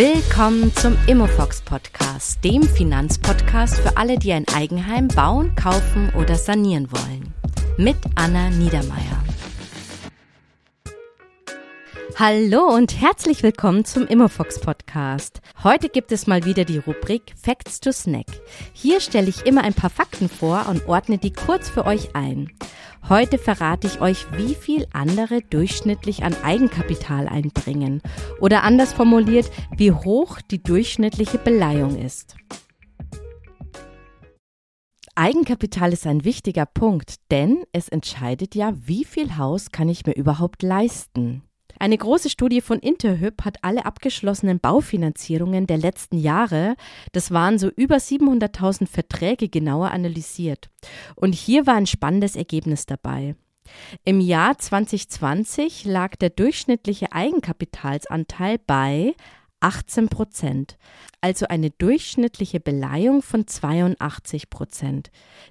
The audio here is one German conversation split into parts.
Willkommen zum Immofox Podcast, dem Finanzpodcast für alle, die ein Eigenheim bauen, kaufen oder sanieren wollen. Mit Anna Niedermeier. Hallo und herzlich willkommen zum Immofox Podcast. Heute gibt es mal wieder die Rubrik Facts to Snack. Hier stelle ich immer ein paar Fakten vor und ordne die kurz für euch ein. Heute verrate ich euch, wie viel andere durchschnittlich an Eigenkapital einbringen oder anders formuliert, wie hoch die durchschnittliche Beleihung ist. Eigenkapital ist ein wichtiger Punkt, denn es entscheidet ja, wie viel Haus kann ich mir überhaupt leisten. Eine große Studie von Interhyp hat alle abgeschlossenen Baufinanzierungen der letzten Jahre, das waren so über 700.000 Verträge genauer analysiert. Und hier war ein spannendes Ergebnis dabei. Im Jahr 2020 lag der durchschnittliche Eigenkapitalsanteil bei 18 Prozent, also eine durchschnittliche Beleihung von 82 Prozent.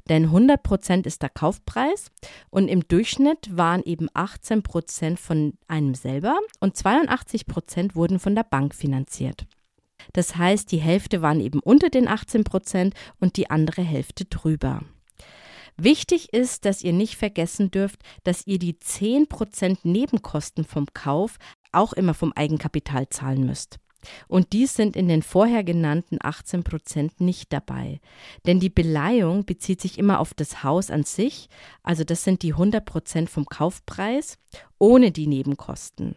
Denn 100 Prozent ist der Kaufpreis und im Durchschnitt waren eben 18 Prozent von einem selber und 82 Prozent wurden von der Bank finanziert. Das heißt, die Hälfte waren eben unter den 18 Prozent und die andere Hälfte drüber. Wichtig ist, dass ihr nicht vergessen dürft, dass ihr die 10% Nebenkosten vom Kauf auch immer vom Eigenkapital zahlen müsst. Und dies sind in den vorher genannten 18 Prozent nicht dabei. Denn die Beleihung bezieht sich immer auf das Haus an sich, also das sind die 100 Prozent vom Kaufpreis, ohne die Nebenkosten.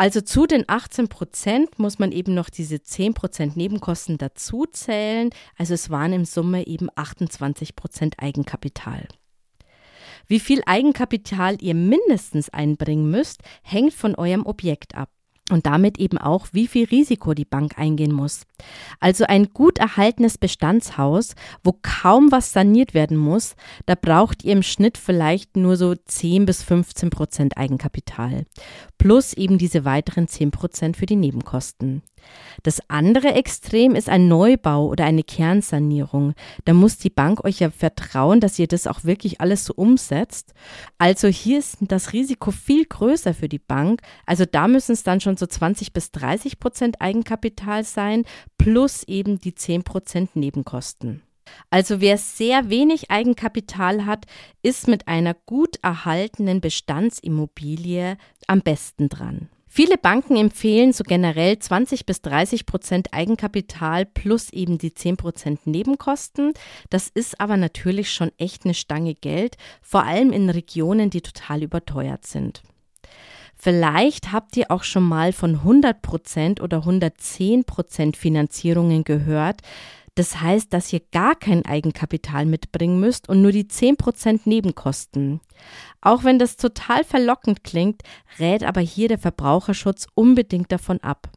Also zu den 18 Prozent muss man eben noch diese 10 Prozent Nebenkosten dazu zählen. Also es waren im Summe eben 28 Prozent Eigenkapital. Wie viel Eigenkapital ihr mindestens einbringen müsst, hängt von eurem Objekt ab und damit eben auch, wie viel Risiko die Bank eingehen muss. Also ein gut erhaltenes Bestandshaus, wo kaum was saniert werden muss, da braucht ihr im Schnitt vielleicht nur so 10 bis 15 Prozent Eigenkapital. Plus eben diese weiteren 10 Prozent für die Nebenkosten. Das andere Extrem ist ein Neubau oder eine Kernsanierung. Da muss die Bank euch ja vertrauen, dass ihr das auch wirklich alles so umsetzt. Also hier ist das Risiko viel größer für die Bank. Also da müssen es dann schon so 20 bis 30 Prozent Eigenkapital sein, plus eben die 10 Prozent Nebenkosten. Also wer sehr wenig Eigenkapital hat, ist mit einer gut erhaltenen Bestandsimmobilie am besten dran. Viele Banken empfehlen so generell 20 bis 30 Prozent Eigenkapital plus eben die 10 Prozent Nebenkosten. Das ist aber natürlich schon echt eine Stange Geld, vor allem in Regionen, die total überteuert sind. Vielleicht habt ihr auch schon mal von 100 Prozent oder 110 Prozent Finanzierungen gehört. Das heißt, dass ihr gar kein Eigenkapital mitbringen müsst und nur die 10% Nebenkosten. Auch wenn das total verlockend klingt, rät aber hier der Verbraucherschutz unbedingt davon ab.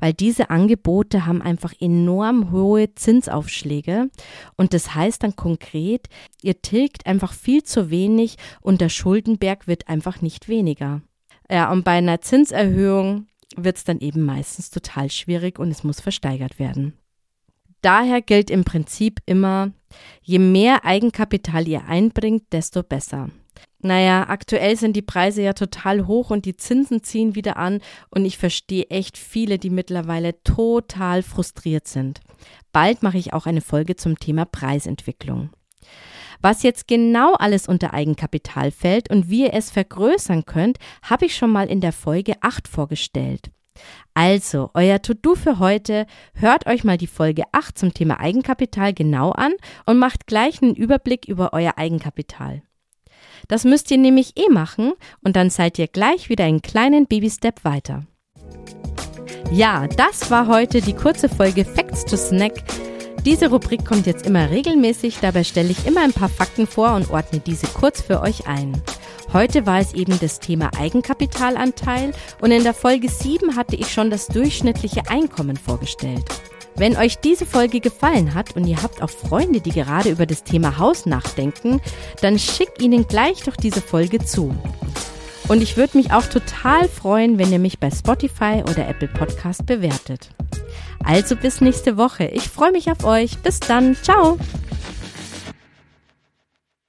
Weil diese Angebote haben einfach enorm hohe Zinsaufschläge und das heißt dann konkret, ihr tilgt einfach viel zu wenig und der Schuldenberg wird einfach nicht weniger. Ja, und bei einer Zinserhöhung wird es dann eben meistens total schwierig und es muss versteigert werden daher gilt im Prinzip immer, je mehr Eigenkapital ihr einbringt, desto besser. Naja, aktuell sind die Preise ja total hoch und die Zinsen ziehen wieder an und ich verstehe echt viele, die mittlerweile total frustriert sind. Bald mache ich auch eine Folge zum Thema Preisentwicklung. Was jetzt genau alles unter Eigenkapital fällt und wie ihr es vergrößern könnt, habe ich schon mal in der Folge 8 vorgestellt. Also, euer To-Do für heute, hört euch mal die Folge 8 zum Thema Eigenkapital genau an und macht gleich einen Überblick über euer Eigenkapital. Das müsst ihr nämlich eh machen und dann seid ihr gleich wieder einen kleinen Baby-Step weiter. Ja, das war heute die kurze Folge Facts to Snack. Diese Rubrik kommt jetzt immer regelmäßig, dabei stelle ich immer ein paar Fakten vor und ordne diese kurz für euch ein. Heute war es eben das Thema Eigenkapitalanteil und in der Folge 7 hatte ich schon das durchschnittliche Einkommen vorgestellt. Wenn euch diese Folge gefallen hat und ihr habt auch Freunde, die gerade über das Thema Haus nachdenken, dann schickt ihnen gleich doch diese Folge zu. Und ich würde mich auch total freuen, wenn ihr mich bei Spotify oder Apple Podcast bewertet. Also bis nächste Woche. Ich freue mich auf euch. Bis dann. Ciao.